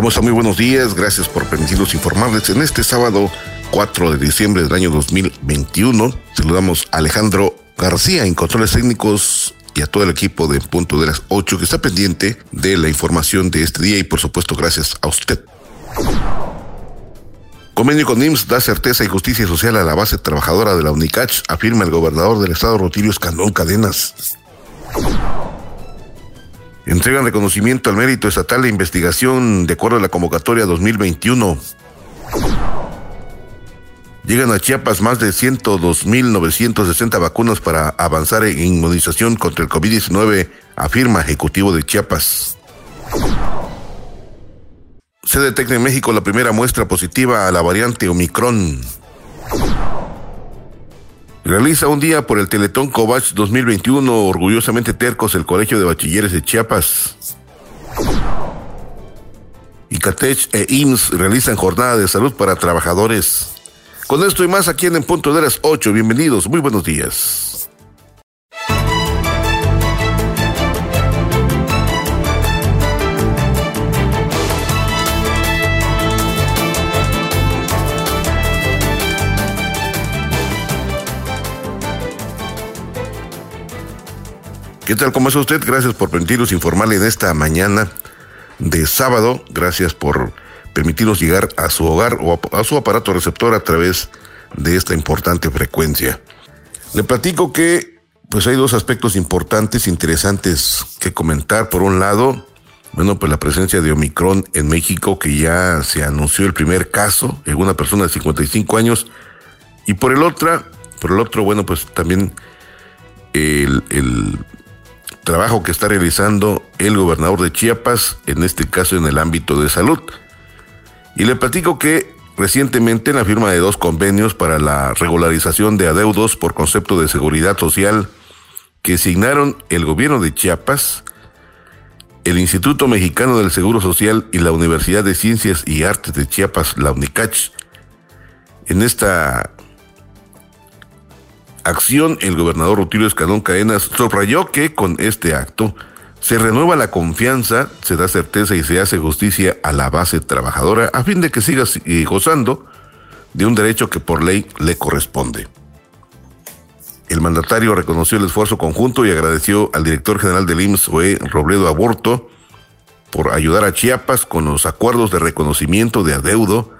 ¿Cómo están? Muy buenos días. Gracias por permitirnos informarles en este sábado 4 de diciembre del año 2021. Saludamos a Alejandro García en controles técnicos y a todo el equipo de Punto de las 8 que está pendiente de la información de este día y por supuesto gracias a usted. Convenio con IMSS da certeza y justicia social a la base trabajadora de la UNICACH, afirma el gobernador del estado Rotilio Escandón Cadenas. Entregan reconocimiento al mérito estatal de investigación de acuerdo a la convocatoria 2021. Llegan a Chiapas más de 102.960 vacunas para avanzar en inmunización contra el COVID-19, afirma Ejecutivo de Chiapas. Se detecta en México la primera muestra positiva a la variante Omicron. Realiza un día por el Teletón Covach 2021, orgullosamente tercos, el Colegio de Bachilleres de Chiapas. Icatech e IMSS realizan jornada de salud para trabajadores. Con esto y más aquí en, en Punto de las 8. Bienvenidos, muy buenos días. ¿Qué tal? ¿Cómo está usted? Gracias por permitirnos informarle en esta mañana de sábado. Gracias por permitirnos llegar a su hogar o a, su aparato receptor a través de esta importante frecuencia. Le platico que pues hay dos aspectos importantes, interesantes que comentar. Por un lado, bueno, pues la presencia de Omicron en México, que ya se anunció el primer caso en una persona de 55 años. Y por el otro, por el otro, bueno, pues también el trabajo que está realizando el gobernador de Chiapas, en este caso en el ámbito de salud. Y le platico que recientemente en la firma de dos convenios para la regularización de adeudos por concepto de seguridad social que signaron el gobierno de Chiapas, el Instituto Mexicano del Seguro Social y la Universidad de Ciencias y Artes de Chiapas, la UNICACH. En esta acción, el gobernador Rutilio Escalón Cadenas subrayó que con este acto se renueva la confianza, se da certeza y se hace justicia a la base trabajadora a fin de que siga gozando de un derecho que por ley le corresponde. El mandatario reconoció el esfuerzo conjunto y agradeció al director general del IMSS, Oe Robledo Aborto, por ayudar a Chiapas con los acuerdos de reconocimiento de adeudo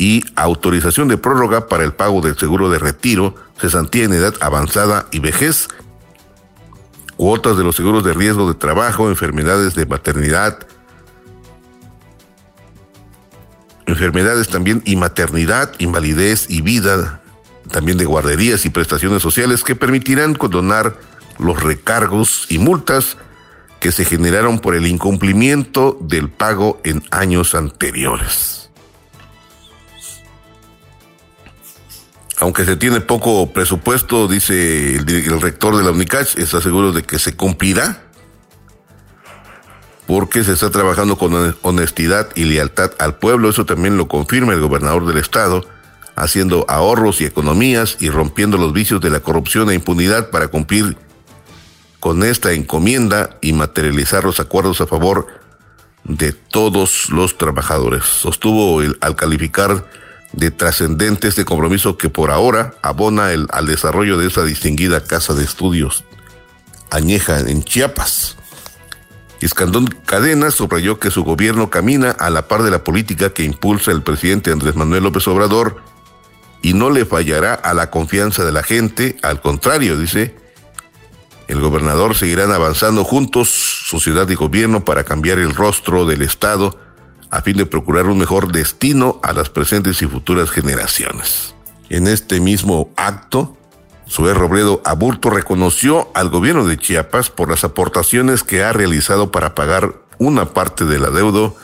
y autorización de prórroga para el pago del seguro de retiro, cesantía en edad avanzada y vejez, cuotas de los seguros de riesgo de trabajo, enfermedades de maternidad, enfermedades también y maternidad, invalidez y vida, también de guarderías y prestaciones sociales que permitirán condonar los recargos y multas que se generaron por el incumplimiento del pago en años anteriores. Aunque se tiene poco presupuesto, dice el, rector de la UNICACH, está seguro de que se cumplirá, porque se está trabajando con honestidad y lealtad al pueblo. Eso también lo confirma el gobernador del estado, haciendo ahorros y economías y rompiendo los vicios de la corrupción e impunidad para cumplir con esta encomienda y materializar los acuerdos a favor de todos los trabajadores. Sostuvo el, al calificar de trascendente este compromiso que por ahora abona el, al desarrollo de esa distinguida casa de estudios añeja en Chiapas. Escandón Cadena subrayó que su gobierno camina a la par de la política que impulsa el presidente Andrés Manuel López Obrador y no le fallará a la confianza de la gente, al contrario, dice, el gobernador seguirán avanzando juntos, sociedad y gobierno, para cambiar el rostro del Estado a fin de procurar un mejor destino a las presentes y futuras generaciones. En este mismo acto, Zoé Robledo Aburto reconoció al gobierno de Chiapas por las aportaciones que ha realizado para pagar una parte del adeudo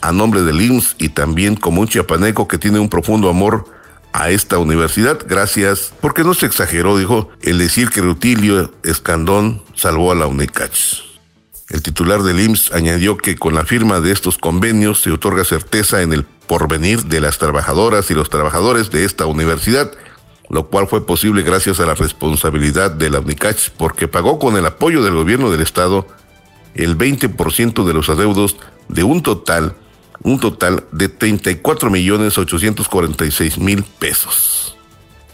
a nombre del IMSS y también como un chiapaneco que tiene un profundo amor a esta universidad, gracias, porque no se exageró, dijo, el decir que Rutilio Escandón salvó a la UNICACH. El titular del IMSS añadió que con la firma de estos convenios se otorga certeza en el porvenir de las trabajadoras y los trabajadores de esta universidad, lo cual fue posible gracias a la responsabilidad de la UNICACH porque pagó con el apoyo del gobierno del estado el 20% de los adeudos de un total, un total de 34 millones 846 mil pesos.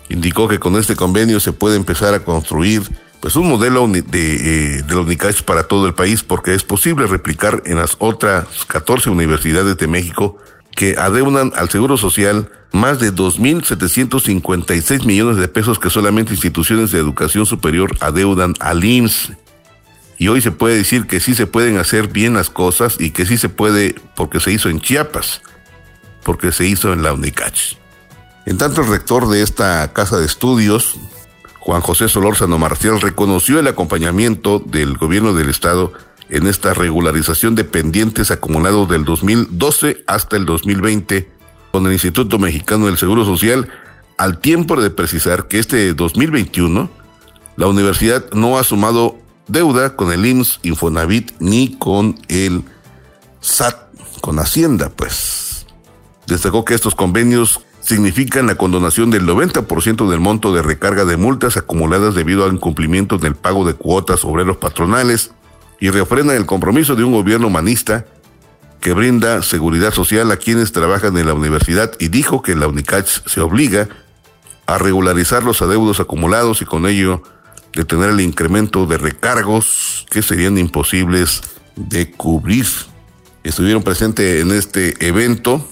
Indicó que con este convenio se puede empezar a construir pues un modelo de, eh, de la UNICACH para todo el país porque es posible replicar en las otras 14 universidades de México que adeudan al Seguro Social más de 2.756 millones de pesos que solamente instituciones de educación superior adeudan al IMSS. Y hoy se puede decir que sí se pueden hacer bien las cosas y que sí se puede porque se hizo en Chiapas, porque se hizo en la UNICACH. En tanto, el rector de esta casa de estudios, Juan José Solórzano Marcial, reconoció el acompañamiento del gobierno del Estado en esta regularización de pendientes acumulados del 2012 hasta el 2020 con el Instituto Mexicano del Seguro Social, al tiempo de precisar que este 2021 la universidad no ha sumado deuda con el IMSS, Infonavit ni con el SAT, con Hacienda, pues. Destacó que estos convenios significan la condonación del 90% del monto de recarga de multas acumuladas debido al incumplimiento del pago de cuotas obreros patronales, y refrena el compromiso de un gobierno humanista que brinda seguridad social a quienes trabajan en la universidad y dijo que la UNICACH se obliga a regularizar los adeudos acumulados y con ello detener el incremento de recargos que serían imposibles de cubrir. Estuvieron presentes en este evento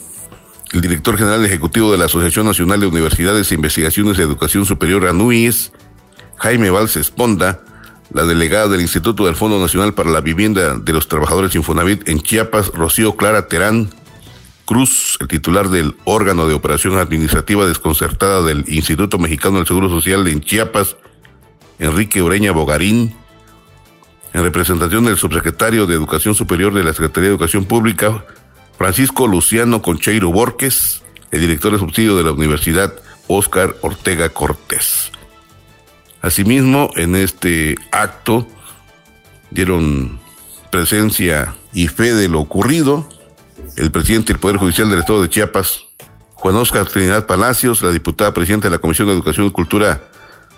el director general ejecutivo de la Asociación Nacional de Universidades e Investigaciones de Educación Superior ANUIS, Jaime Valls Esponda, la delegada del Instituto del Fondo Nacional para la Vivienda de los Trabajadores Infonavit en Chiapas, Rocío Clara Terán Cruz, el titular del órgano de operación administrativa desconcertada del Instituto Mexicano del Seguro Social en Chiapas, Enrique Oreña Bogarín, en representación del subsecretario de Educación Superior de la Secretaría de Educación Pública, Francisco Luciano Concheiro Borges, el director de subsidio de la Universidad, Óscar Ortega Cortés. Asimismo, en este acto dieron presencia y fe de lo ocurrido el presidente del Poder Judicial del Estado de Chiapas, Juan Oscar Trinidad Palacios, la diputada presidenta de la Comisión de Educación y Cultura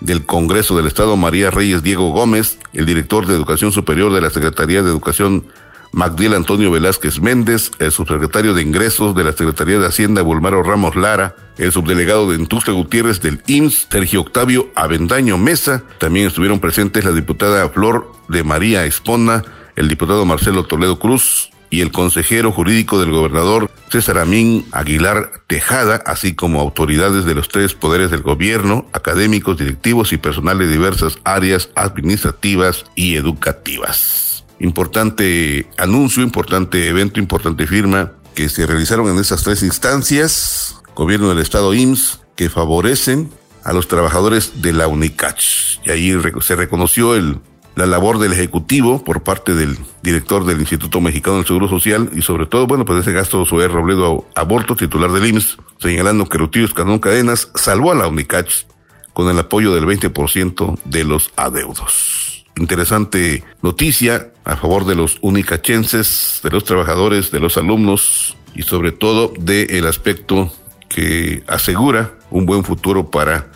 del Congreso del Estado, María Reyes Diego Gómez, el director de Educación Superior de la Secretaría de Educación Magdiel Antonio Velázquez Méndez, el subsecretario de Ingresos de la Secretaría de Hacienda, Bulmaro Ramos Lara, el subdelegado de Entustre Gutiérrez del IMSS, Sergio Octavio Avendaño Mesa. También estuvieron presentes la diputada Flor de María Espona, el diputado Marcelo Toledo Cruz y el consejero jurídico del gobernador César Amín Aguilar Tejada, así como autoridades de los tres poderes del gobierno, académicos, directivos y personal de diversas áreas administrativas y educativas. Importante anuncio, importante evento, importante firma que se realizaron en esas tres instancias, gobierno del estado IMSS, que favorecen a los trabajadores de la UNICACH. Y ahí se reconoció el, la labor del Ejecutivo por parte del director del Instituto Mexicano del Seguro Social y sobre todo, bueno, pues ese gasto Zoé Robledo Aborto, titular del IMSS, señalando que Rutilio Escanón Cadenas salvó a la UNICACH con el apoyo del 20% de los adeudos interesante noticia a favor de los unicachenses, de los trabajadores, de los alumnos y sobre todo del aspecto que asegura un buen futuro para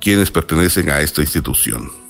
quienes pertenecen a esta institución.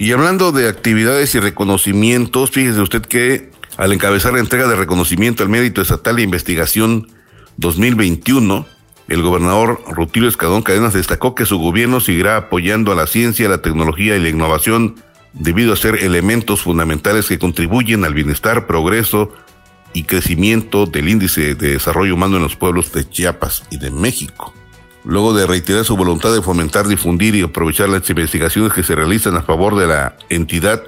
Y hablando de actividades y reconocimientos, fíjese usted que al encabezar la entrega de reconocimiento al mérito estatal de investigación 2021, el gobernador Rutilio Escadón Cadenas destacó que su gobierno seguirá apoyando a la ciencia, la tecnología y la innovación debido a ser elementos fundamentales que contribuyen al bienestar, progreso y crecimiento del índice de desarrollo humano en los pueblos de Chiapas y de México. Luego de reiterar su voluntad de fomentar, difundir y aprovechar las investigaciones que se realizan a favor de la entidad,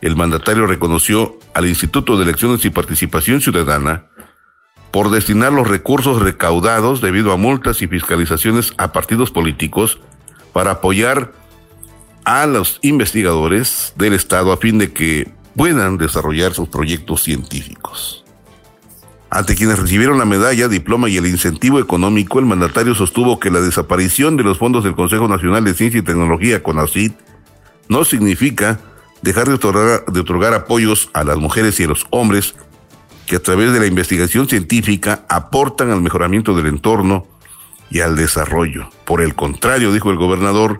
el mandatario reconoció al Instituto de Elecciones y Participación Ciudadana por destinar los recursos recaudados debido a multas y fiscalizaciones a partidos políticos para apoyar a los investigadores del Estado a fin de que puedan desarrollar sus proyectos científicos. Ante quienes recibieron la medalla, diploma y el incentivo económico, el mandatario sostuvo que la desaparición de los fondos del Consejo Nacional de Ciencia y Tecnología, CONACYT, no significa dejar de otorgar, de otorgar apoyos a las mujeres y a los hombres que a través de la investigación científica aportan al mejoramiento del entorno y al desarrollo. Por el contrario, dijo el gobernador,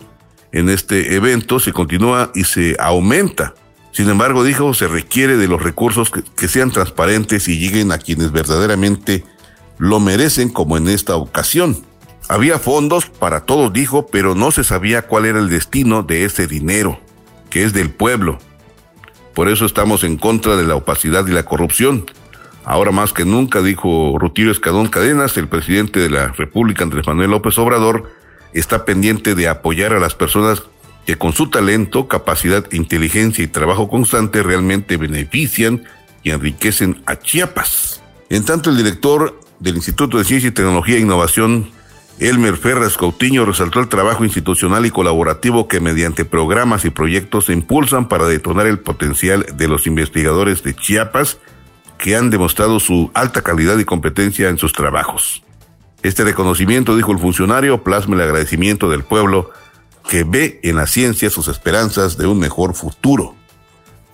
en este evento se continúa y se aumenta. Sin embargo, dijo, se requiere de los recursos que, sean transparentes y lleguen a quienes verdaderamente lo merecen, como en esta ocasión. Había fondos para todos, dijo, pero no se sabía cuál era el destino de ese dinero, que es del pueblo. Por eso estamos en contra de la opacidad y la corrupción. Ahora más que nunca, dijo Rutilio Escadón Cadenas, el presidente de la República, Andrés Manuel López Obrador, está pendiente de apoyar a las personas que con su talento, capacidad, inteligencia y trabajo constante realmente benefician y enriquecen a Chiapas. En tanto, el director del Instituto de Ciencia y Tecnología e Innovación, Elmer Ferras Coutinho, resaltó el trabajo institucional y colaborativo que mediante programas y proyectos se impulsan para detonar el potencial de los investigadores de Chiapas que han demostrado su alta calidad y competencia en sus trabajos. Este reconocimiento, dijo el funcionario, plasma el agradecimiento del pueblo que ve en la ciencia sus esperanzas de un mejor futuro.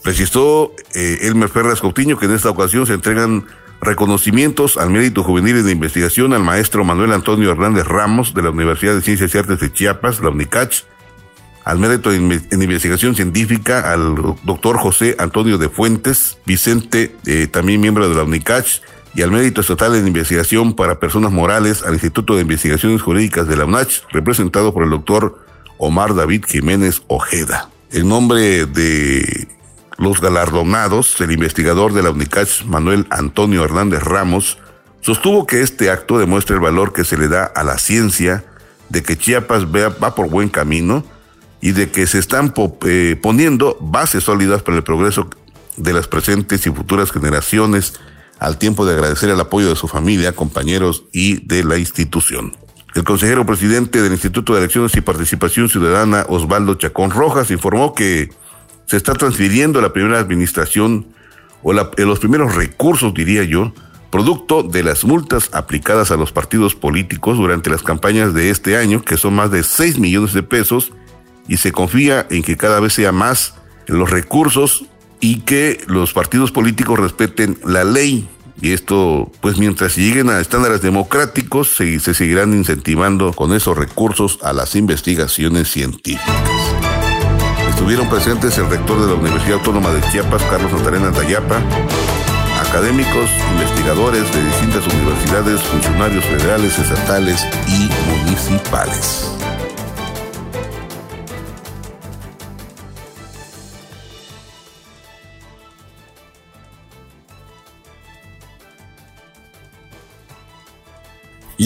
Precisó eh, Elmer Ferraz Coutinho que en esta ocasión se entregan reconocimientos al mérito juvenil de investigación al maestro Manuel Antonio Hernández Ramos de la Universidad de Ciencias y Artes de Chiapas, la UNICACH, al mérito en, investigación científica al doctor José Antonio de Fuentes, Vicente, eh, también miembro de la UNICACH, y al mérito estatal en investigación para personas morales al Instituto de Investigaciones Jurídicas de la UNACH, representado por el doctor Omar David Jiménez Ojeda. El nombre de los galardonados, el investigador de la UNICACH, Manuel Antonio Hernández Ramos, sostuvo que este acto demuestra el valor que se le da a la ciencia, de que Chiapas va por buen camino, y de que se están eh, poniendo bases sólidas para el progreso de las presentes y futuras generaciones, al tiempo de agradecer el apoyo de su familia, compañeros y de la institución. El consejero presidente del Instituto de Elecciones y Participación Ciudadana, Osvaldo Chacón Rojas, informó que se está transfiriendo la primera administración o los primeros recursos, diría yo, producto de las multas aplicadas a los partidos políticos durante las campañas de este año, que son más de 6 millones de pesos, y se confía en que cada vez sea más los recursos y que los partidos políticos respeten la ley. Y esto, pues mientras lleguen a estándares democráticos, se, se seguirán incentivando con esos recursos a las investigaciones científicas. Estuvieron presentes el rector de la Universidad Autónoma de Chiapas, Carlos Santarena Tayapa, académicos, investigadores de distintas universidades, funcionarios federales, estatales y municipales.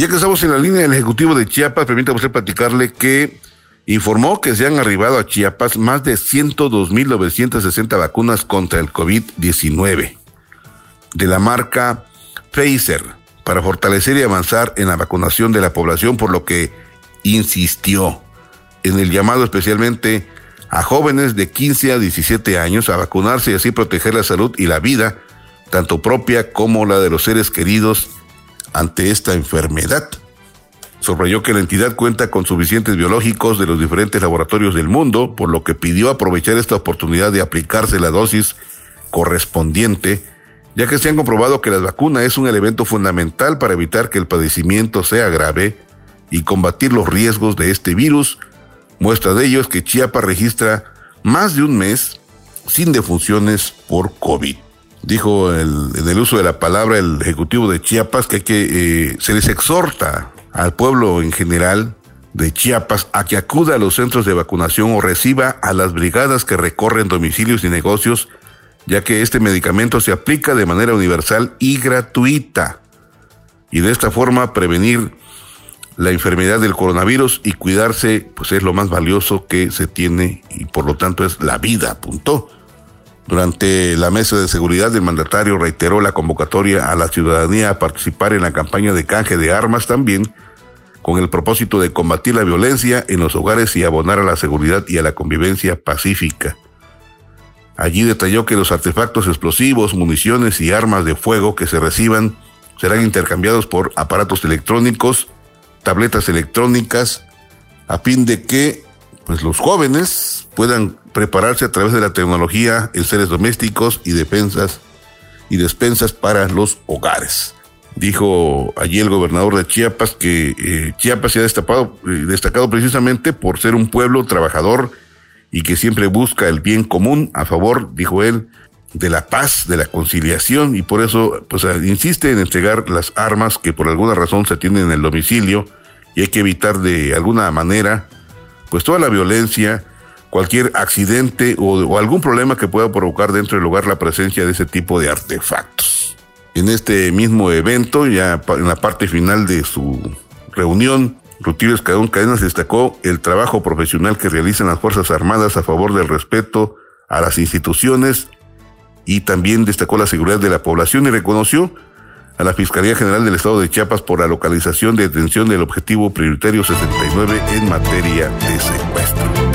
Ya que estamos en la línea del Ejecutivo de Chiapas, permítame usted platicarle que informó que se han arribado a Chiapas más de 102.960 vacunas contra el COVID-19 de la marca Pfizer para fortalecer y avanzar en la vacunación de la población, por lo que insistió en el llamado especialmente a jóvenes de 15 a 17 años a vacunarse y así proteger la salud y la vida, tanto propia como la de los seres queridos ante esta enfermedad. Subrayó que la entidad cuenta con suficientes biológicos de los diferentes laboratorios del mundo, por lo que pidió aprovechar esta oportunidad de aplicarse la dosis correspondiente, ya que se han comprobado que la vacuna es un elemento fundamental para evitar que el padecimiento sea grave y combatir los riesgos de este virus. Muestra de ello es que Chiapas registra más de un mes sin defunciones por COVID dijo el, en el uso de la palabra el ejecutivo de Chiapas que, que eh, se les exhorta al pueblo en general de Chiapas a que acuda a los centros de vacunación o reciba a las brigadas que recorren domicilios y negocios, ya que este medicamento se aplica de manera universal y gratuita. Y de esta forma prevenir la enfermedad del coronavirus y cuidarse, pues es lo más valioso que se tiene y por lo tanto es la vida, apuntó. Durante la mesa de seguridad, el mandatario reiteró la convocatoria a la ciudadanía a participar en la campaña de canje de armas también, con el propósito de combatir la violencia en los hogares y abonar a la seguridad y a la convivencia pacífica. Allí detalló que los artefactos explosivos, municiones y armas de fuego que se reciban serán intercambiados por aparatos electrónicos, tabletas electrónicas, a fin de que pues, los jóvenes puedan prepararse a través de la tecnología en seres domésticos y defensas y despensas para los hogares. Dijo allí el gobernador de Chiapas que eh, Chiapas se ha destapado, eh, destacado precisamente por ser un pueblo trabajador y que siempre busca el bien común a favor, dijo él, de la paz, de la conciliación y por eso pues insiste en entregar las armas que por alguna razón se tienen en el domicilio y hay que evitar de alguna manera pues toda la violencia, cualquier accidente o, algún problema que pueda provocar dentro del hogar la presencia de ese tipo de artefactos. En este mismo evento, ya en la parte final de su reunión, Rutilio Escadón Cadenas destacó el trabajo profesional que realizan las Fuerzas Armadas a favor del respeto a las instituciones y también destacó la seguridad de la población y reconoció a la Fiscalía General del Estado de Chiapas por la localización de detención del objetivo prioritario 69 en materia de secuestro.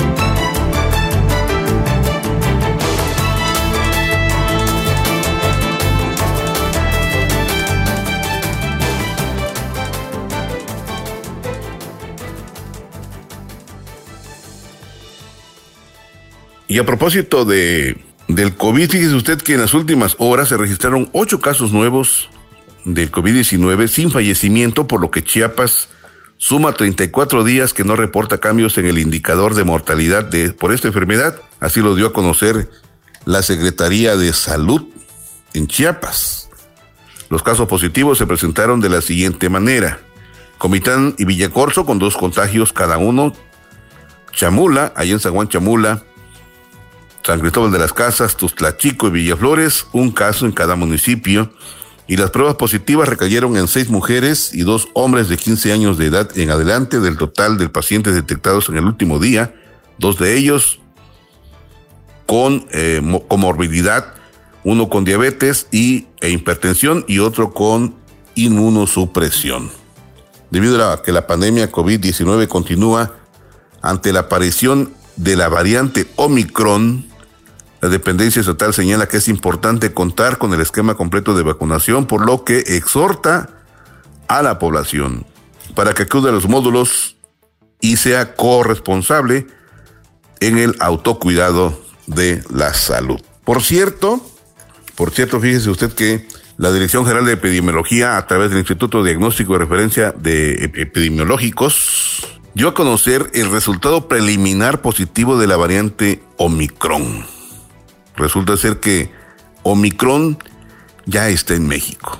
Y a propósito de, del COVID, fíjese usted que en las últimas horas se registraron ocho casos nuevos del COVID-19 sin fallecimiento, por lo que Chiapas suma 34 días que no reporta cambios en el indicador de mortalidad de, por esta enfermedad. Así lo dio a conocer la Secretaría de Salud en Chiapas. Los casos positivos se presentaron de la siguiente manera. Comitán y Villacorso con dos contagios cada uno. Chamula, ahí en San Juan Chamula, San Cristóbal de las Casas, Tustlachico y Villaflores, un caso en cada municipio. Y las pruebas positivas recayeron en seis mujeres y dos hombres de 15 años de edad en adelante del total de pacientes detectados en el último día, dos de ellos con eh, comorbilidad, uno con diabetes y, e hipertensión y otro con inmunosupresión. Debido a que la pandemia COVID-19 continúa ante la aparición de la variante Omicron, la dependencia estatal señala que es importante contar con el esquema completo de vacunación, por lo que exhorta a la población para que acude a los módulos y sea corresponsable en el autocuidado de la salud. Por cierto, por cierto, fíjese usted que la Dirección General de Epidemiología, a través del Instituto Diagnóstico de Referencia de Epidemiológicos, dio a conocer el resultado preliminar positivo de la variante Omicron resulta ser que Omicron ya está en México.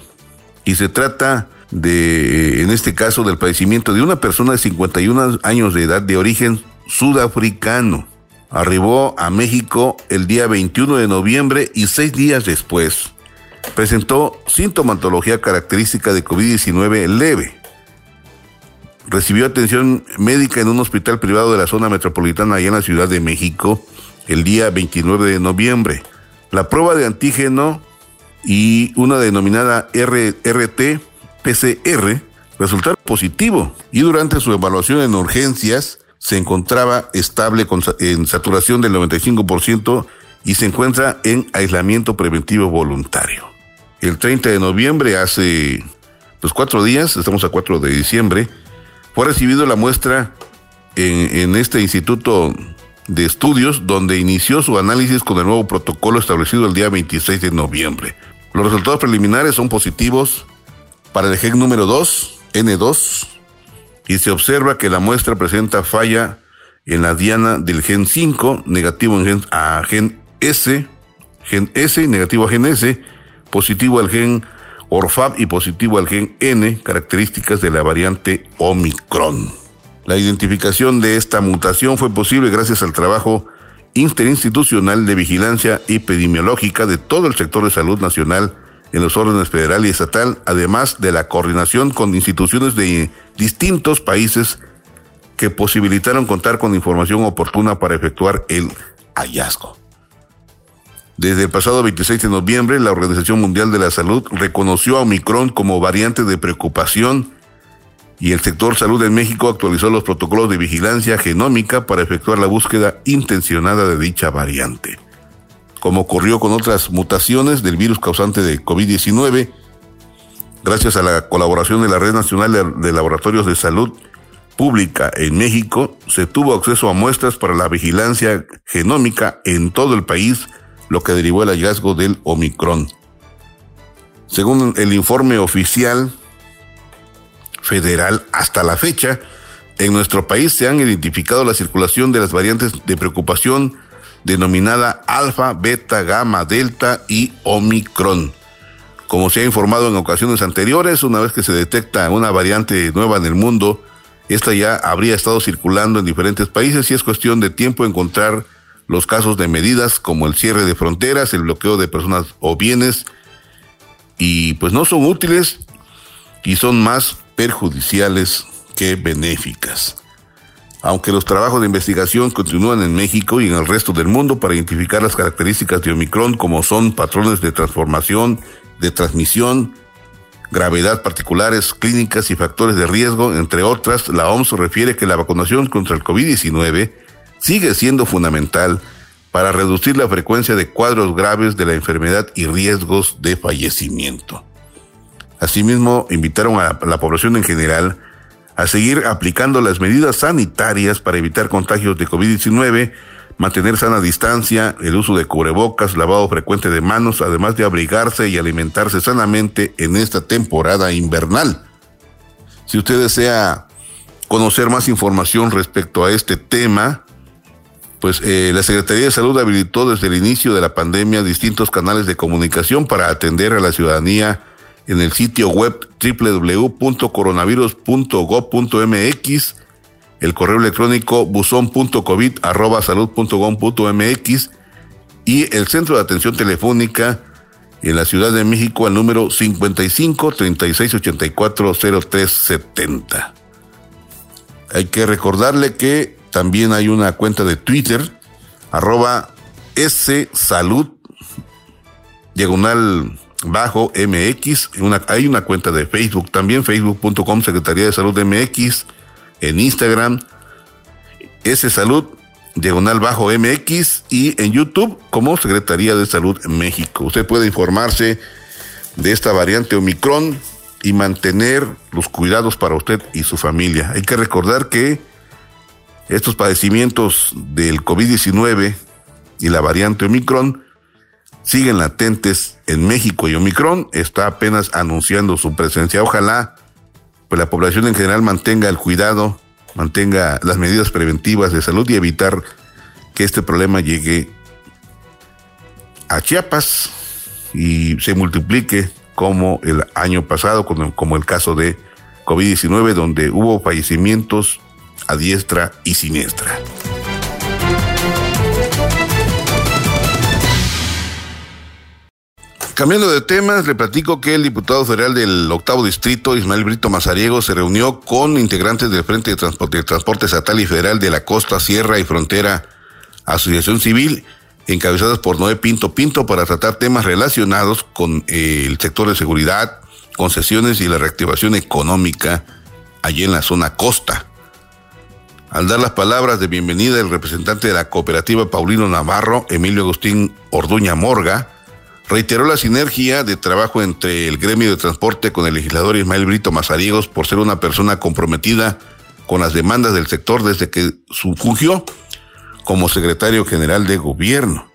Y se trata de, en este caso, del padecimiento de una persona de 51 años de edad de origen sudafricano. Arribó a México el día 21 de noviembre y seis días después presentó sintomatología característica de COVID-19 leve. Recibió atención médica en un hospital privado de la zona metropolitana allá en la Ciudad de México el día 29 de noviembre. La prueba de antígeno y una denominada RT-PCR resultaron positivo y durante su evaluación en urgencias se encontraba estable con, en saturación del 95% y se encuentra en aislamiento preventivo voluntario. El 30 de noviembre, hace pues cuatro días, estamos a 4 de diciembre, fue recibido la muestra en este instituto de Estudios, donde inició su análisis con el nuevo protocolo establecido el día 26 de noviembre. Los resultados preliminares son positivos para el gen número 2, N2, y se observa que la muestra presenta falla en la diana del gen 5, negativo en gen, a gen S, gen S negativo a gen S, positivo al gen Orfab y positivo al gen N, características de la variante Omicron. La identificación de esta mutación fue posible gracias al trabajo interinstitucional de vigilancia epidemiológica de todo el sector de salud nacional en los órdenes federal y estatal, además de la coordinación con instituciones de distintos países que posibilitaron contar con información oportuna para efectuar el hallazgo. Desde el pasado 26 de noviembre, la Organización Mundial de la Salud reconoció a Omicron como variante de preocupación y el sector salud en México actualizó los protocolos de vigilancia genómica para efectuar la búsqueda intencionada de dicha variante. Como ocurrió con otras mutaciones del virus causante de COVID-19, gracias a la colaboración de la Red Nacional de Laboratorios de Salud Pública en México, se tuvo acceso a muestras para la vigilancia genómica en todo el país, lo que derivó el hallazgo del Omicron. Según el informe oficial federal, hasta la fecha, en nuestro país se han identificado la circulación de las variantes de preocupación denominada alfa, beta, gamma, delta y omicron. Como se ha informado en ocasiones anteriores, una vez que se detecta una variante nueva en el mundo, esta ya habría estado circulando en diferentes países y es cuestión de tiempo encontrar los casos de medidas como el cierre de fronteras, el bloqueo de personas o bienes, y pues no son útiles y son más perjudiciales que benéficas. Aunque los trabajos de investigación continúan en México y en el resto del mundo para identificar las características de Omicron como son patrones de transformación, de transmisión, gravedad particulares, clínicas y factores de riesgo, entre otras, la OMS refiere que la vacunación contra el COVID-19 sigue siendo fundamental para reducir la frecuencia de cuadros graves de la enfermedad y riesgos de fallecimiento. Asimismo, invitaron a la población en general a seguir aplicando las medidas sanitarias para evitar contagios de COVID-19, mantener sana distancia, el uso de cubrebocas, lavado frecuente de manos, además de abrigarse y alimentarse sanamente en esta temporada invernal. Si usted desea conocer más información respecto a este tema, pues eh, la Secretaría de Salud habilitó desde el inicio de la pandemia distintos canales de comunicación para atender a la ciudadanía en el sitio web www.coronavirus.gov.mx, el correo electrónico buzón.covid.salud.gov.mx y el centro de atención telefónica en la Ciudad de México al número 55 36 84 0370. Hay que recordarle que también hay una cuenta de Twitter, arroba S Salud, diagonal bajo MX. Hay una cuenta de Facebook también, facebook.com Secretaría de Salud MX. En Instagram, S Salud, diagonal bajo MX. Y en YouTube como Secretaría de Salud México. Usted puede informarse de esta variante Omicron y mantener los cuidados para usted y su familia. Hay que recordar que estos padecimientos del COVID-19 y la variante Omicron siguen latentes en México y Omicron está apenas anunciando su presencia. Ojalá pues la población en general mantenga el cuidado, mantenga las medidas preventivas de salud y evitar que este problema llegue a Chiapas y se multiplique como el año pasado, como el caso de COVID-19, donde hubo fallecimientos a diestra y siniestra. Cambiando de temas, le platico que el diputado federal del octavo distrito, Ismael Brito Mazariego, se reunió con integrantes del Frente de Transporte, Estatal y Federal de la Costa, Sierra y Frontera Asociación Civil, encabezadas por Noé Pinto Pinto, para tratar temas relacionados con eh, el sector de seguridad, concesiones y la reactivación económica allí en la zona costa. Al dar las palabras de bienvenida, el representante de la cooperativa Paulino Navarro, Emilio Agustín Orduña Morga, reiteró la sinergia de trabajo entre el gremio de transporte con el legislador Ismael Brito Mazariegos por ser una persona comprometida con las demandas del sector desde que fungió como secretario general de gobierno.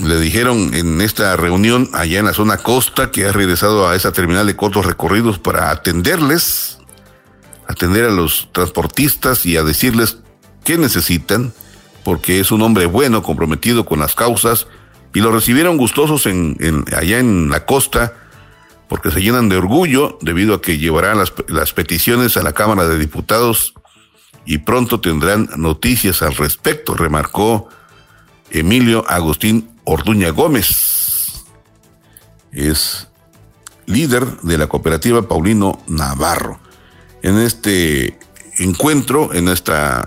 Le dijeron en esta reunión allá en la zona costa que ha regresado a esa terminal de cortos recorridos para atenderles, atender a los transportistas y a decirles qué necesitan, porque es un hombre bueno, comprometido con las causas y lo recibieron gustosos allá en la costa, porque se llenan de orgullo debido a que llevarán las, peticiones a la Cámara de Diputados y pronto tendrán noticias al respecto, remarcó Emilio Agustín Orduña Gómez. Es líder de la cooperativa Paulino Navarro. En este encuentro, en esta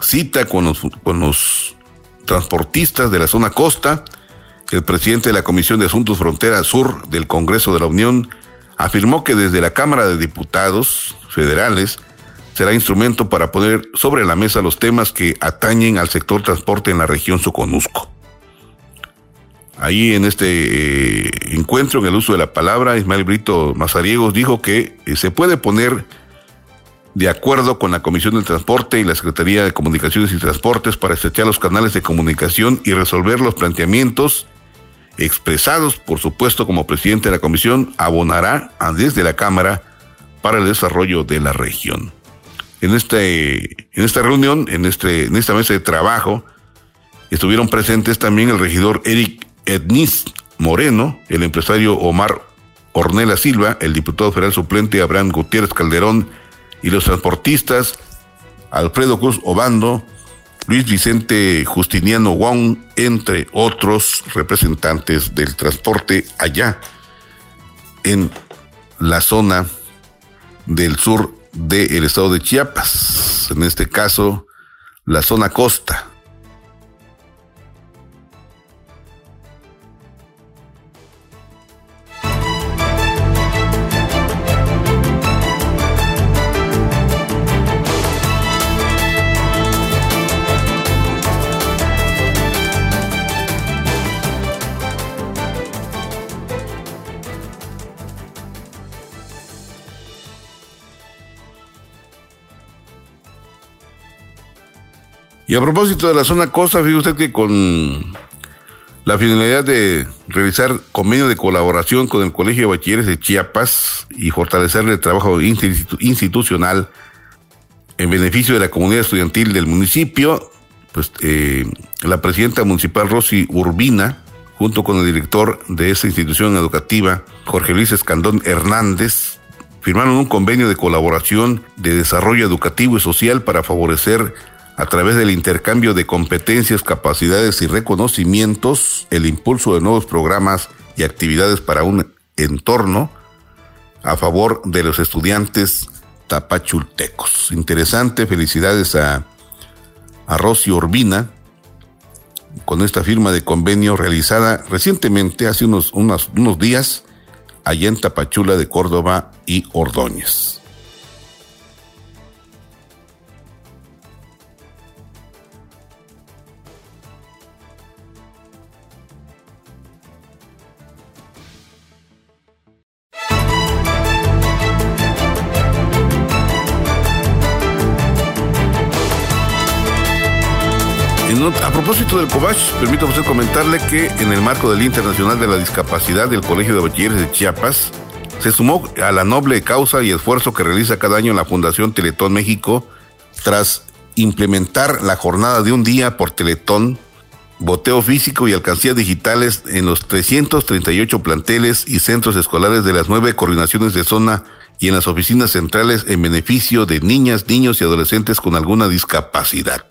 cita con los transportistas de la zona costa, el presidente de la Comisión de Asuntos Frontera Sur del Congreso de la Unión afirmó que desde la Cámara de Diputados federales será instrumento para poner sobre la mesa los temas que atañen al sector transporte en la región Soconusco. Ahí en este eh, encuentro, en el uso de la palabra, Ismael Brito Mazariegos dijo que eh, se puede poner de acuerdo con la Comisión del Transporte y la Secretaría de Comunicaciones y Transportes para estrechar los canales de comunicación y resolver los planteamientos expresados, por supuesto, como presidente de la comisión, abonará desde la Cámara para el desarrollo de la región. En, este, en esta reunión, en, este, en esta mesa de trabajo, estuvieron presentes también el regidor Eric Ednis Moreno, el empresario Omar Ornella Silva, el diputado federal suplente Abraham Gutiérrez Calderón y los transportistas Alfredo Cruz Obando, Luis Vicente Justiniano Wong, entre otros representantes del transporte allá en la zona del sur del estado de Chiapas, en este caso la zona costa. Y a propósito de la zona costa, fíjese que con la finalidad de realizar convenio de colaboración con el Colegio de Bachilleres de Chiapas y fortalecer el trabajo institucional en beneficio de la comunidad estudiantil del municipio, pues eh, la presidenta municipal Rosy Urbina, junto con el director de esa institución educativa, Jorge Luis Escandón Hernández, firmaron un convenio de colaboración de desarrollo educativo y social para favorecer a través del intercambio de competencias, capacidades y reconocimientos, el impulso de nuevos programas y actividades para un entorno a favor de los estudiantes tapachultecos. Interesante, felicidades a, a Rosy Urbina con esta firma de convenio realizada recientemente, hace unos, unos, unos días, allá en Tapachula de Córdoba y Ordóñez. A propósito del COVACH, permítame usted comentarle que en el marco del Internacional de la Discapacidad del Colegio de Bachilleres de Chiapas, se sumó a la noble causa y esfuerzo que realiza cada año la Fundación Teletón México tras implementar la jornada de un día por Teletón, boteo físico y alcancías digitales en los 338 planteles y centros escolares de las nueve coordinaciones de zona y en las oficinas centrales en beneficio de niñas, niños y adolescentes con alguna discapacidad.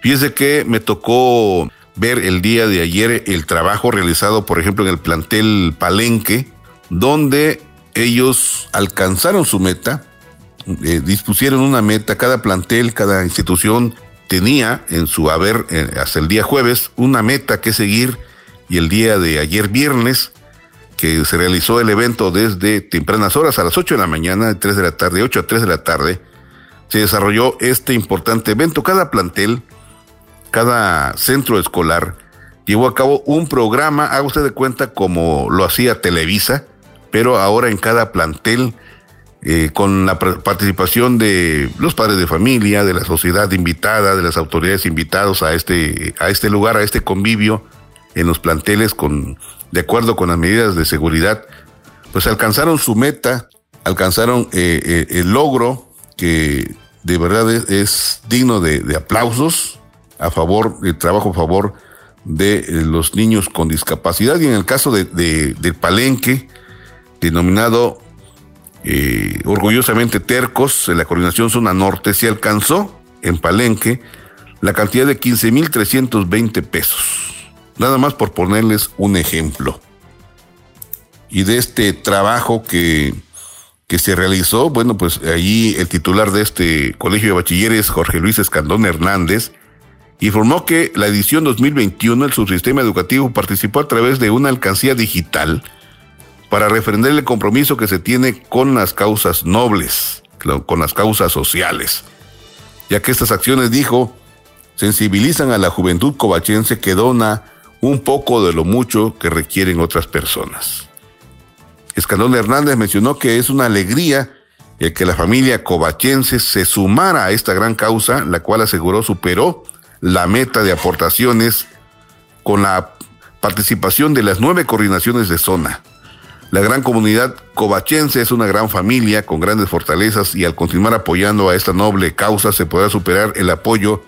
Fíjese que me tocó ver el día de ayer el trabajo realizado, por ejemplo, en el plantel Palenque, donde ellos alcanzaron su meta, eh, dispusieron una meta, cada plantel, cada institución tenía en su haber eh, hasta el día jueves una meta que seguir y el día de ayer viernes que se realizó el evento desde tempranas horas a las 8 de la mañana, de 3 de la tarde, 8 a 3 de la tarde, se desarrolló este importante evento. Cada plantel cada centro escolar llevó a cabo un programa, haga usted de cuenta como lo hacía Televisa, pero ahora en cada plantel, eh, con la participación de los padres de familia, de la sociedad invitada, de las autoridades invitados a este, a este lugar, a este convivio en los planteles, con, de acuerdo con las medidas de seguridad, pues alcanzaron su meta, alcanzaron eh, eh, el logro que de verdad es, digno de aplausos, a favor, el trabajo a favor de eh, los niños con discapacidad. Y en el caso de, Palenque, denominado eh, orgullosamente tercos en la coordinación zona norte, se alcanzó en Palenque la cantidad de 15.320 pesos. Nada más por ponerles un ejemplo. Y de este trabajo que, que se realizó, bueno, pues allí el titular de este colegio de bachilleres, Jorge Luis Escandón Hernández, informó que la edición 2021 el subsistema educativo participó a través de una alcancía digital para refrender el compromiso que se tiene con las causas nobles, con las causas sociales, ya que estas acciones, dijo, sensibilizan a la juventud covachense que dona un poco de lo mucho que requieren otras personas. Escandón Hernández mencionó que es una alegría el que la familia covachense se sumara a esta gran causa, la cual aseguró superó la meta de aportaciones con la participación de las nueve coordinaciones de zona. La gran comunidad covachense es una gran familia con grandes fortalezas y al continuar apoyando a esta noble causa se podrá superar el apoyo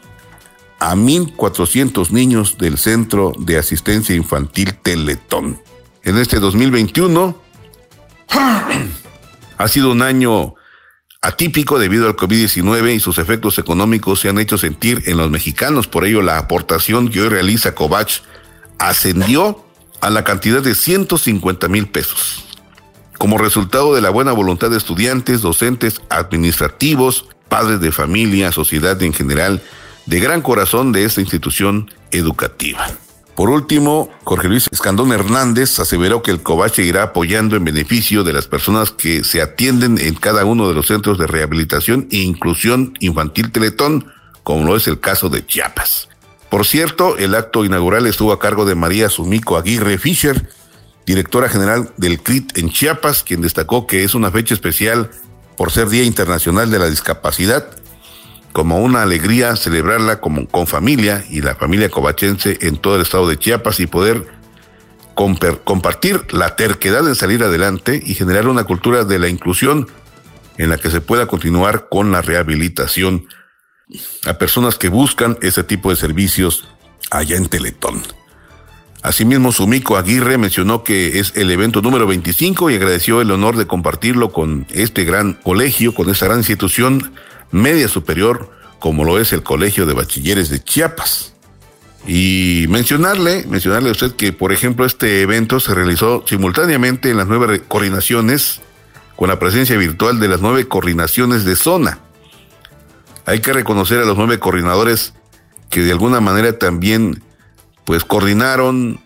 a 1.400 niños del Centro de Asistencia Infantil Teletón. En este 2021 ha sido un año atípico debido al COVID-19 y sus efectos económicos se han hecho sentir en los mexicanos. Por ello, la aportación que hoy realiza Covach ascendió a la cantidad de 150 mil pesos. Como resultado de la buena voluntad de estudiantes, docentes, administrativos, padres de familia, sociedad en general, de gran corazón de esta institución educativa. Por último, Jorge Luis Escandón Hernández aseveró que el COVACH seguirá apoyando en beneficio de las personas que se atienden en cada uno de los centros de rehabilitación e inclusión infantil Teletón, como lo es el caso de Chiapas. Por cierto, el acto inaugural estuvo a cargo de María Sumico Aguirre Fischer, directora general del CRIT en Chiapas, quien destacó que es una fecha especial por ser Día Internacional de la Discapacidad como una alegría celebrarla con familia y la familia covachense en todo el estado de Chiapas y poder compartir la terquedad en salir adelante y generar una cultura de la inclusión en la que se pueda continuar con la rehabilitación a personas que buscan ese tipo de servicios allá en Teletón. Asimismo, Sumico Aguirre mencionó que es el evento número 25 y agradeció el honor de compartirlo con este gran colegio, con esta gran institución media superior, como lo es el Colegio de Bachilleres de Chiapas. Y mencionarle, mencionarle a usted que, por ejemplo, este evento se realizó simultáneamente en las nueve coordinaciones, con la presencia virtual de las nueve coordinaciones de zona. Hay que reconocer a los nueve coordinadores que de alguna manera también, pues, coordinaron,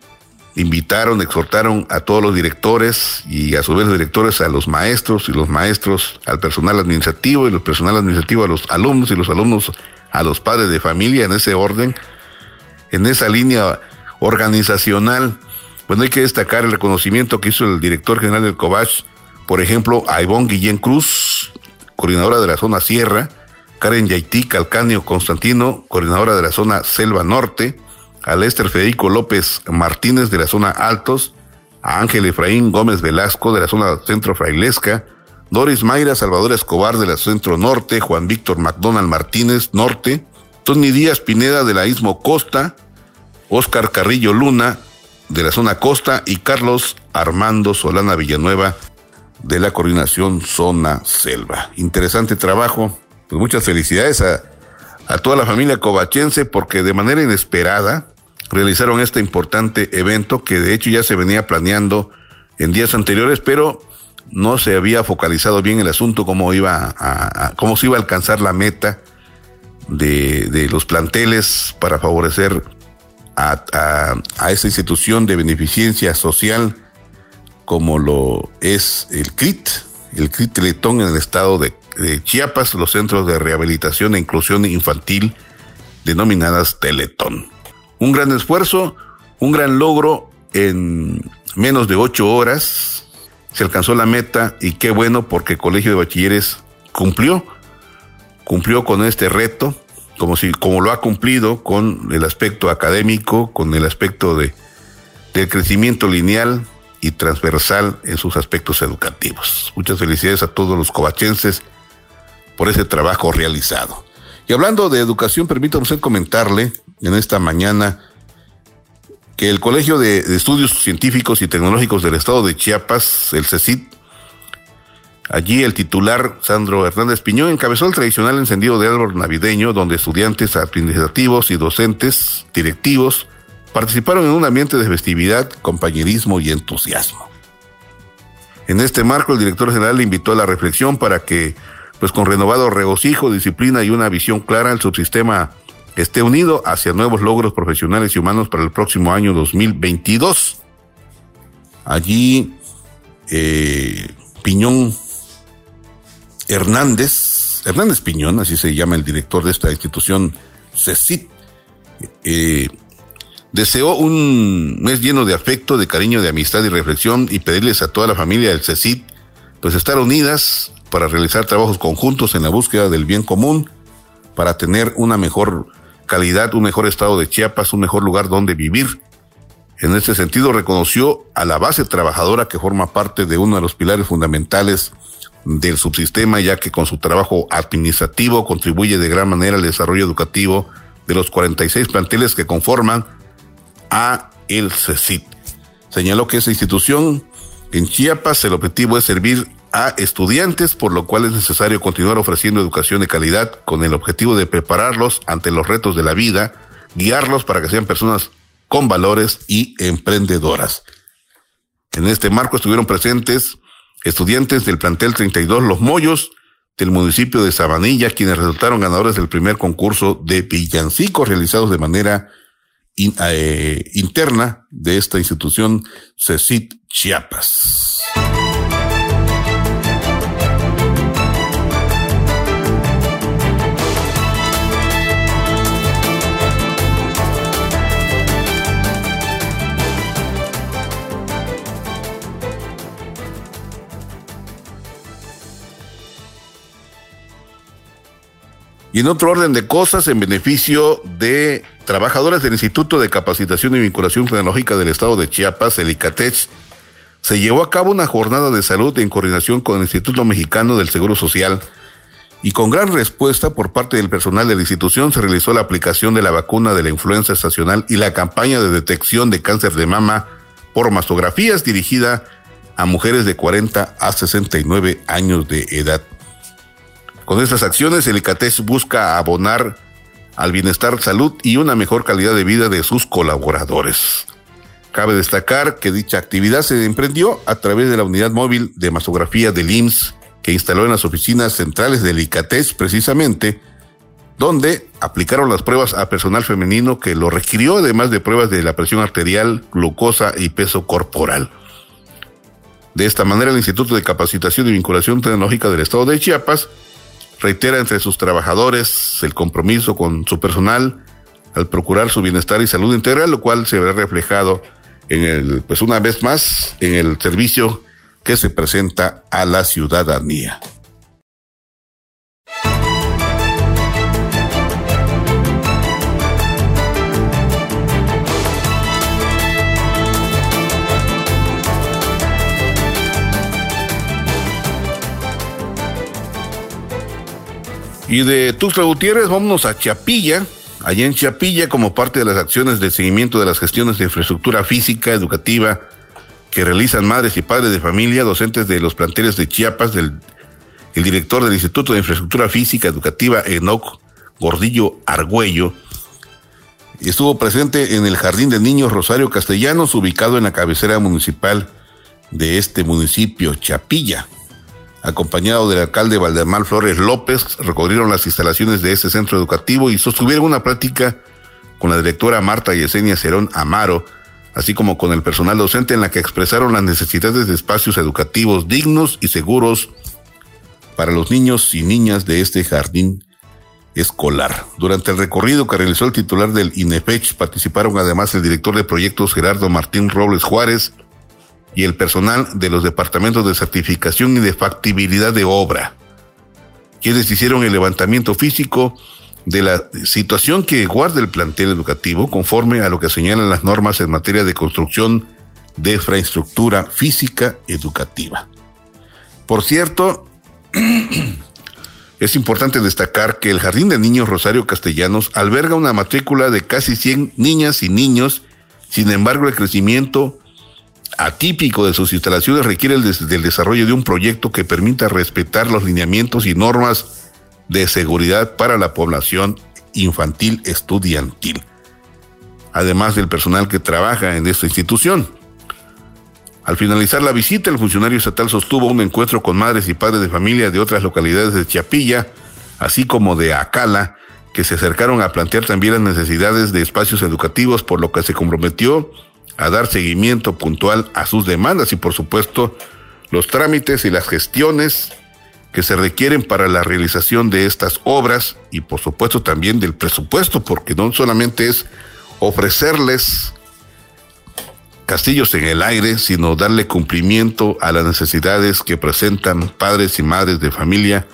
invitaron, exhortaron a todos los directores y a su vez directores a los maestros y los maestros al personal administrativo y los personal administrativo a los alumnos y los alumnos a los padres de familia en ese orden, en esa línea organizacional. Bueno, hay que destacar el reconocimiento que hizo el director general del COVACH, por ejemplo, a Ivonne Guillén Cruz, coordinadora de la zona Sierra, Karen Yaití Calcanio Constantino, coordinadora de la zona Selva Norte, a Lester Federico López Martínez de la zona Altos, a Ángel Efraín Gómez Velasco de la zona Centro Frailesca, Doris Mayra Salvador Escobar de la Centro Norte, Juan Víctor McDonald Martínez Norte, Tony Díaz Pineda de la Istmo Costa, Óscar Carrillo Luna de la zona Costa y Carlos Armando Solana Villanueva de la coordinación Zona Selva. Interesante trabajo. Pues muchas felicidades a, a toda la familia covachense porque de manera inesperada realizaron este importante evento que de hecho ya se venía planeando en días anteriores, pero no se había focalizado bien el asunto, cómo iba a, cómo se iba a alcanzar la meta de, los planteles para favorecer a, a, a, esta institución de beneficencia social como lo es el CRIT, el CRIT Teletón en el estado de, de Chiapas, los centros de rehabilitación e inclusión infantil denominadas Teletón. Un gran esfuerzo, un gran logro en menos de ocho horas. Se alcanzó la meta y qué bueno porque el Colegio de Bachilleres cumplió, cumplió con este reto, como si, como lo ha cumplido con el aspecto académico, con el aspecto de, del crecimiento lineal y transversal en sus aspectos educativos. Muchas felicidades a todos los covachenses por ese trabajo realizado. Y hablando de educación, permítame comentarle en esta mañana que el Colegio de, Estudios Científicos y Tecnológicos del Estado de Chiapas, el CECIT, Allí el titular, Sandro Hernández Piñón, encabezó el tradicional encendido de árbol navideño, donde estudiantes administrativos y docentes, directivos, participaron en un ambiente de festividad, compañerismo y entusiasmo. En este marco, el director general invitó a la reflexión para que, pues con renovado regocijo, disciplina y una visión clara, el subsistema esté unido hacia nuevos logros profesionales y humanos para el próximo año 2022. Allí, eh, Piñón Hernández, Hernández Piñón, así se llama el director de esta institución, CECIT, eh, deseó un mes lleno de afecto, de cariño, de amistad y reflexión y pedirles a toda la familia del CECIT, pues estar unidas para realizar trabajos conjuntos en la búsqueda del bien común, para tener una mejor calidad, un mejor estado de Chiapas, un mejor lugar donde vivir. En este sentido, reconoció a la base trabajadora que forma parte de uno de los pilares fundamentales del subsistema, ya que con su trabajo administrativo contribuye de gran manera al desarrollo educativo de los 46 planteles que conforman a el CECIT. Señaló que esa institución en Chiapas el objetivo es servir a estudiantes, por lo cual es necesario continuar ofreciendo educación de calidad con el objetivo de prepararlos ante los retos de la vida, guiarlos para que sean personas con valores y emprendedoras. En este marco estuvieron presentes estudiantes del plantel 32 Los Mollos del municipio de Sabanilla, quienes resultaron ganadores del primer concurso de villancicos realizados de manera eh, interna de esta institución CECIT Chiapas. Y en otro orden de cosas, en beneficio de trabajadores del Instituto de Capacitación y Vinculación Tecnológica del Estado de Chiapas, el ICATECH, se llevó a cabo una jornada de salud en coordinación con el Instituto Mexicano del Seguro Social y con gran respuesta por parte del personal de la institución se realizó la aplicación de la vacuna de la influenza estacional y la campaña de detección de cáncer de mama por mastografías dirigida a mujeres de 40 a 69 años de edad. Con estas acciones, el ICATES busca abonar al bienestar, salud y una mejor calidad de vida de sus colaboradores. Cabe destacar que dicha actividad se emprendió a través de la unidad móvil de masografía del IMSS que instaló en las oficinas centrales del ICATES precisamente, donde aplicaron las pruebas a personal femenino que lo requirió, además de pruebas de la presión arterial, glucosa y peso corporal. De esta manera, el Instituto de Capacitación y Vinculación Tecnológica del Estado de Chiapas reitera entre sus trabajadores el compromiso con su personal al procurar su bienestar y salud integral, lo cual se verá reflejado en el, pues una vez más, en el servicio que se presenta a la ciudadanía. Y de Tuxtla Gutiérrez, vámonos a Chiapilla. Allá en Chiapilla, como parte de las acciones de seguimiento de las gestiones de infraestructura física, educativa, que realizan madres y padres de familia, docentes de los planteles de Chiapas, del el director del Instituto de Infraestructura Física Educativa, Enoc Gordillo Argüello, estuvo presente en el Jardín de Niños Rosario Castellanos, ubicado en la cabecera municipal de este municipio, Chapilla acompañado del alcalde Valdemar Flores López, recorrieron las instalaciones de ese centro educativo y sostuvieron una práctica con la directora Marta Yesenia Cerón Amaro, así como con el personal docente en la que expresaron las necesidades de espacios educativos dignos y seguros para los niños y niñas de este jardín escolar. Durante el recorrido que realizó el titular del INEFECH participaron además el director de proyectos Gerardo Martín Robles Juárez, y el personal de los departamentos de certificación y de factibilidad de obra, quienes hicieron el levantamiento físico de la situación que guarda el plantel educativo conforme a lo que señalan las normas en materia de construcción de infraestructura física educativa. Por cierto, es importante destacar que el Jardín de Niños Rosario Castellanos alberga una matrícula de casi 100 niñas y niños, sin embargo el crecimiento atípico de sus instalaciones requiere el del desarrollo de un proyecto que permita respetar los lineamientos y normas de seguridad para la población infantil estudiantil, además del personal que trabaja en esta institución. Al finalizar la visita, el funcionario estatal sostuvo un encuentro con madres y padres de familia de otras localidades de Chiapilla, así como de Acala, que se acercaron a plantear también las necesidades de espacios educativos, por lo que se comprometió a dar seguimiento puntual a sus demandas y por supuesto los trámites y las gestiones que se requieren para la realización de estas obras y por supuesto también del presupuesto, porque no solamente es ofrecerles castillos en el aire, sino darle cumplimiento a las necesidades que presentan padres y madres de familia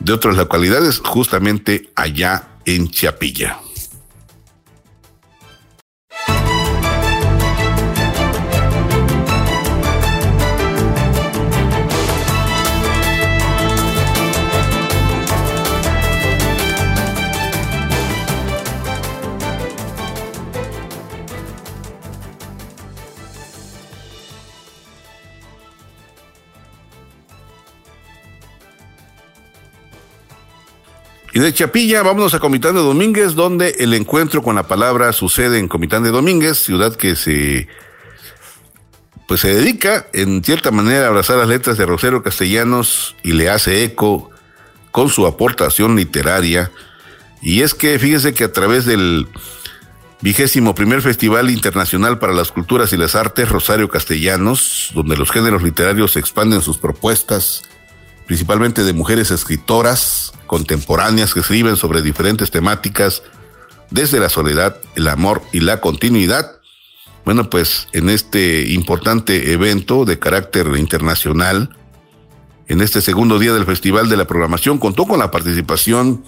de otras localidades, justamente allá en Chiapilla. De Chapilla, vámonos a Comitán de Domínguez, donde el encuentro con la palabra sucede en Comitán de Domínguez, ciudad que se pues se dedica en cierta manera a abrazar las letras de Rosero Castellanos y le hace eco con su aportación literaria. Y es que fíjese que a través del vigésimo primer Festival Internacional para las Culturas y las Artes Rosario Castellanos, donde los géneros literarios expanden sus propuestas, principalmente de mujeres escritoras contemporáneas que escriben sobre diferentes temáticas, desde la soledad, el amor y la continuidad. Bueno, pues en este importante evento de carácter internacional, en este segundo día del Festival de la Programación, contó con la participación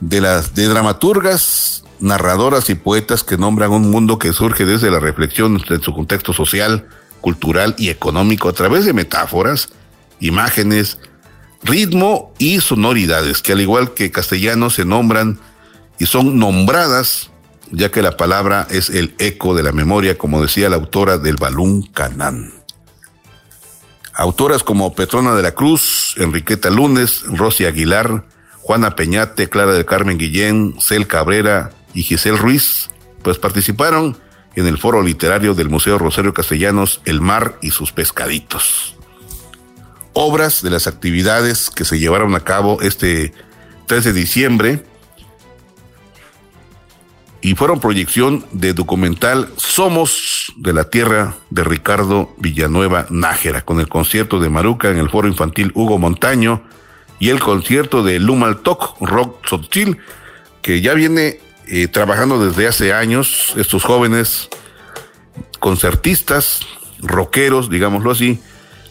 de las de dramaturgas, narradoras y poetas que nombran un mundo que surge desde la reflexión de su contexto social, cultural y económico a través de metáforas, imágenes, ritmo y sonoridades, que al igual que castellano se nombran y son nombradas, ya que la palabra es el eco de la memoria, como decía la autora del Balún Canán. Autoras como Petrona de la Cruz, Enriqueta Lunes, Rosy Aguilar, Juana Peñate, Clara del Carmen Guillén, Cel Cabrera y Giselle Ruiz, pues participaron en el foro literario del Museo Rosario Castellanos El Mar y sus Pescaditos obras de las actividades que se llevaron a cabo este 3 de diciembre. Y fueron proyección de documental Somos de la Tierra de Ricardo Villanueva Nájera, con el concierto de Maruca en el Foro Infantil Hugo Montaño y el concierto de Lumal Tok Rock Sotil, que ya viene eh, trabajando desde hace años, estos jóvenes concertistas, rockeros, digámoslo así,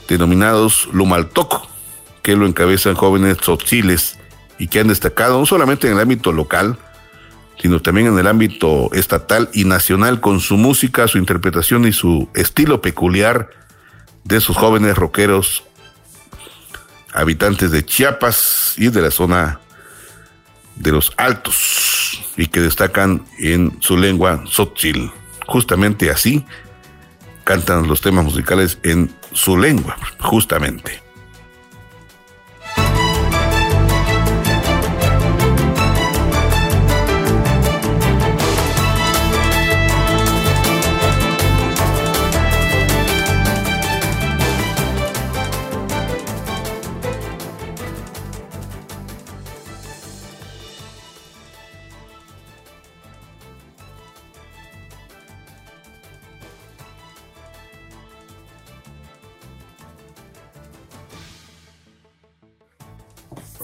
denominados Lumaltoc, que lo encabezan jóvenes tzotziles y que han destacado no solamente en el ámbito local, sino también en el ámbito estatal y nacional con su música, su interpretación y su estilo peculiar de sus jóvenes rockeros habitantes de Chiapas y de la zona de los Altos y que destacan en su lengua tzotzil. Justamente así cantan los temas musicales en su lengua, justamente.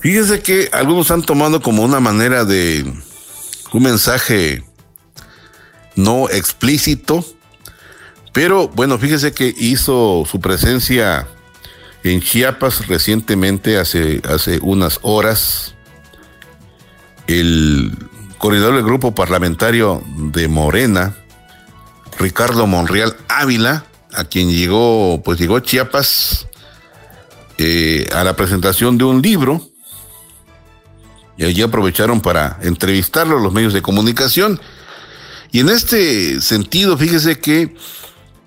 Fíjese que algunos han tomado como una manera de un mensaje no explícito, pero bueno, fíjese que hizo su presencia en Chiapas recientemente, hace, hace unas horas, el coordinador del grupo parlamentario de Morena, Ricardo Monreal Ávila, a quien llegó, pues llegó Chiapas eh, a la presentación de un libro y allí aprovecharon para entrevistarlo los medios de comunicación. Y en este sentido, fíjese que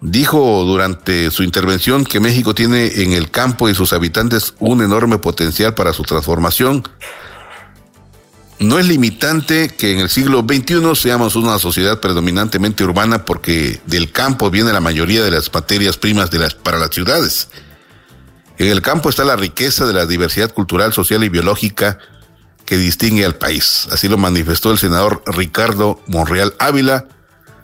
Dijo durante su intervención que México tiene en el campo y sus habitantes un enorme potencial para su transformación. No es limitante que en el siglo XXI seamos una sociedad predominantemente urbana porque del campo viene la mayoría de las materias primas para las ciudades. En el campo está la riqueza de la diversidad cultural, social y biológica que distingue al país. Así lo manifestó el senador Ricardo Monreal Ávila,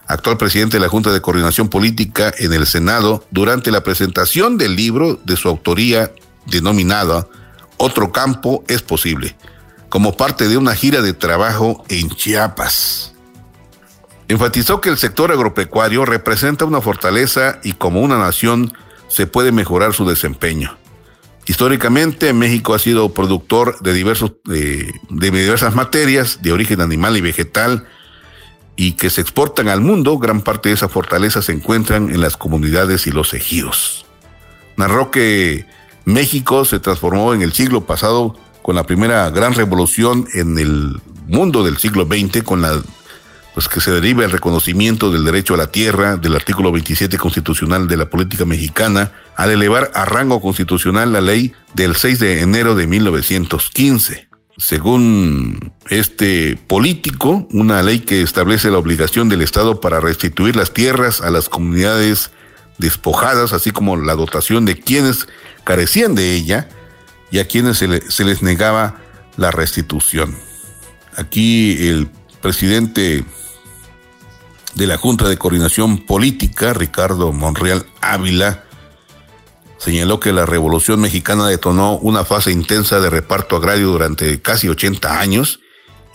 actual presidente de la Junta de Coordinación Política en el Senado, durante la presentación del libro de su autoría denominada Otro campo es posible, como parte de una gira de trabajo en Chiapas. Enfatizó que el sector agropecuario representa una fortaleza y como una nación se puede mejorar su desempeño. Históricamente México ha sido productor de, diversos, de diversas materias de origen animal y vegetal, y que se exportan al mundo, gran parte de esa fortaleza se encuentran en las comunidades y los ejidos. Narró que México se transformó en el siglo pasado con la primera gran revolución en el mundo del siglo XX, con la pues que se deriva el reconocimiento del derecho a la tierra del artículo 27 constitucional de la política mexicana al elevar a rango constitucional la ley del 6 de enero de 1915 según este político, una ley que establece la obligación del Estado para restituir las tierras a las comunidades despojadas, así como la dotación de quienes carecían de ella y a quienes se, les negaba la restitución. Aquí el presidente de la Junta de Coordinación Política, Ricardo Monreal Ávila, señaló que la Revolución Mexicana detonó una fase intensa de reparto agrario durante casi 80 años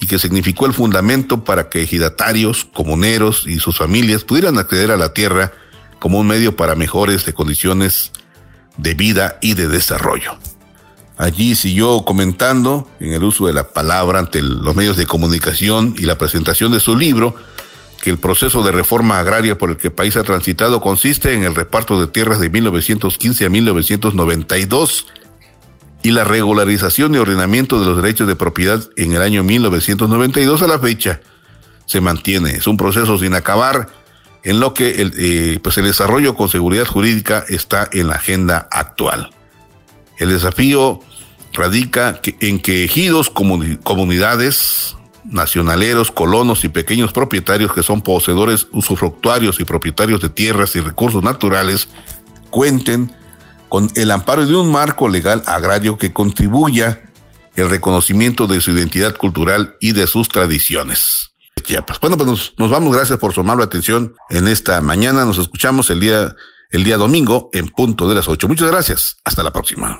y que significó el fundamento para que ejidatarios, comuneros y sus familias pudieran acceder a la tierra como un medio para mejores condiciones de vida y de desarrollo. Allí siguió comentando en el uso de la palabra ante los medios de comunicación y la presentación de su libro, que el proceso de reforma agraria por el que el país ha transitado consiste en el reparto de tierras de 1915 a 1992 y la regularización y ordenamiento de los derechos de propiedad en el año 1992 a la fecha se mantiene. Es un proceso sin acabar en lo que el, eh, pues el desarrollo con seguridad jurídica está en la agenda actual. El desafío radica en que ejidos, comunidades, nacionaleros, colonos y pequeños propietarios que son poseedores, usufructuarios y propietarios de tierras y recursos naturales cuenten con el amparo de un marco legal agrario que contribuya el reconocimiento de su identidad cultural y de sus tradiciones. Bueno, pues nos, nos, vamos. Gracias por su amable atención en esta mañana. Nos escuchamos el día, el día domingo en punto de las ocho. Muchas gracias. Hasta la próxima